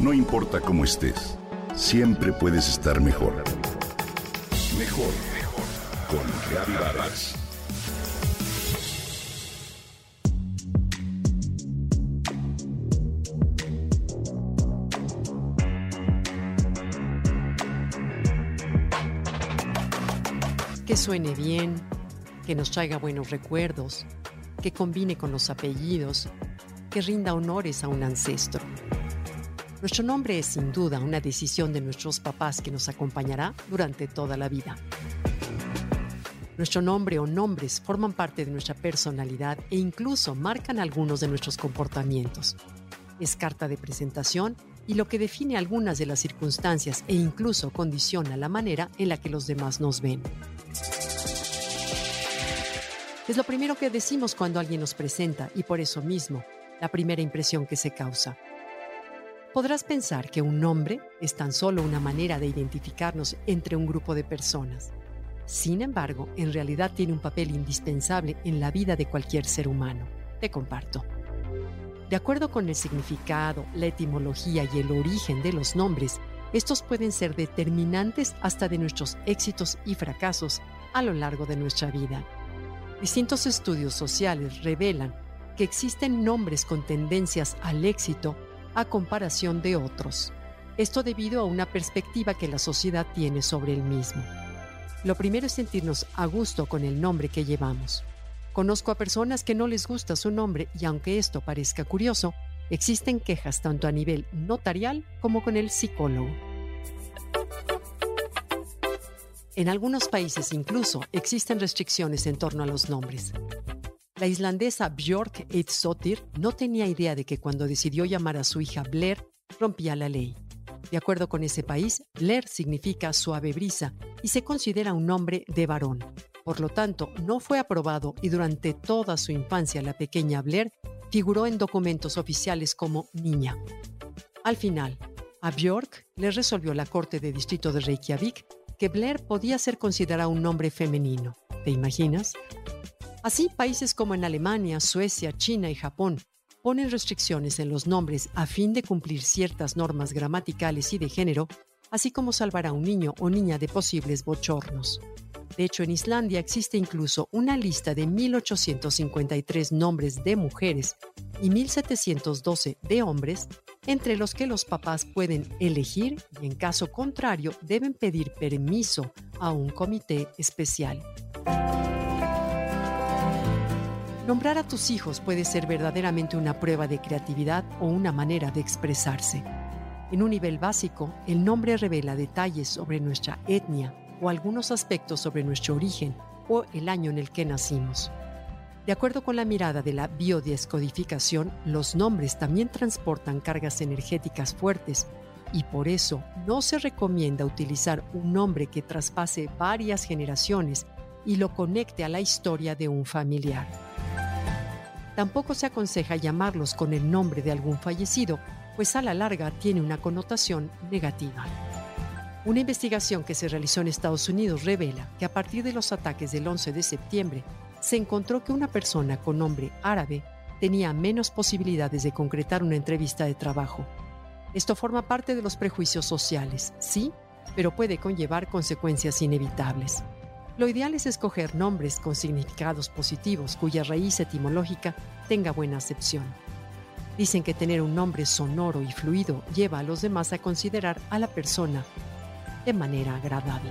No importa cómo estés, siempre puedes estar mejor. Mejor, mejor. Con Reavivadas. Que suene bien, que nos traiga buenos recuerdos, que combine con los apellidos, que rinda honores a un ancestro. Nuestro nombre es sin duda una decisión de nuestros papás que nos acompañará durante toda la vida. Nuestro nombre o nombres forman parte de nuestra personalidad e incluso marcan algunos de nuestros comportamientos. Es carta de presentación y lo que define algunas de las circunstancias e incluso condiciona la manera en la que los demás nos ven. Es lo primero que decimos cuando alguien nos presenta y por eso mismo, la primera impresión que se causa. Podrás pensar que un nombre es tan solo una manera de identificarnos entre un grupo de personas. Sin embargo, en realidad tiene un papel indispensable en la vida de cualquier ser humano. Te comparto. De acuerdo con el significado, la etimología y el origen de los nombres, estos pueden ser determinantes hasta de nuestros éxitos y fracasos a lo largo de nuestra vida. Distintos estudios sociales revelan que existen nombres con tendencias al éxito a comparación de otros. Esto debido a una perspectiva que la sociedad tiene sobre el mismo. Lo primero es sentirnos a gusto con el nombre que llevamos. Conozco a personas que no les gusta su nombre y aunque esto parezca curioso, existen quejas tanto a nivel notarial como con el psicólogo. En algunos países incluso existen restricciones en torno a los nombres. La islandesa Björk Eidsotir no tenía idea de que cuando decidió llamar a su hija Blair rompía la ley. De acuerdo con ese país, Blair significa suave brisa y se considera un nombre de varón. Por lo tanto, no fue aprobado y durante toda su infancia la pequeña Blair figuró en documentos oficiales como niña. Al final, a Björk le resolvió la Corte de Distrito de Reykjavik que Blair podía ser considerado un nombre femenino. ¿Te imaginas? Así, países como en Alemania, Suecia, China y Japón ponen restricciones en los nombres a fin de cumplir ciertas normas gramaticales y de género, así como salvar a un niño o niña de posibles bochornos. De hecho, en Islandia existe incluso una lista de 1853 nombres de mujeres y 1712 de hombres, entre los que los papás pueden elegir y en caso contrario deben pedir permiso a un comité especial. Nombrar a tus hijos puede ser verdaderamente una prueba de creatividad o una manera de expresarse. En un nivel básico, el nombre revela detalles sobre nuestra etnia o algunos aspectos sobre nuestro origen o el año en el que nacimos. De acuerdo con la mirada de la biodescodificación, los nombres también transportan cargas energéticas fuertes y por eso no se recomienda utilizar un nombre que traspase varias generaciones y lo conecte a la historia de un familiar. Tampoco se aconseja llamarlos con el nombre de algún fallecido, pues a la larga tiene una connotación negativa. Una investigación que se realizó en Estados Unidos revela que a partir de los ataques del 11 de septiembre, se encontró que una persona con nombre árabe tenía menos posibilidades de concretar una entrevista de trabajo. Esto forma parte de los prejuicios sociales, sí, pero puede conllevar consecuencias inevitables. Lo ideal es escoger nombres con significados positivos cuya raíz etimológica tenga buena acepción. Dicen que tener un nombre sonoro y fluido lleva a los demás a considerar a la persona de manera agradable.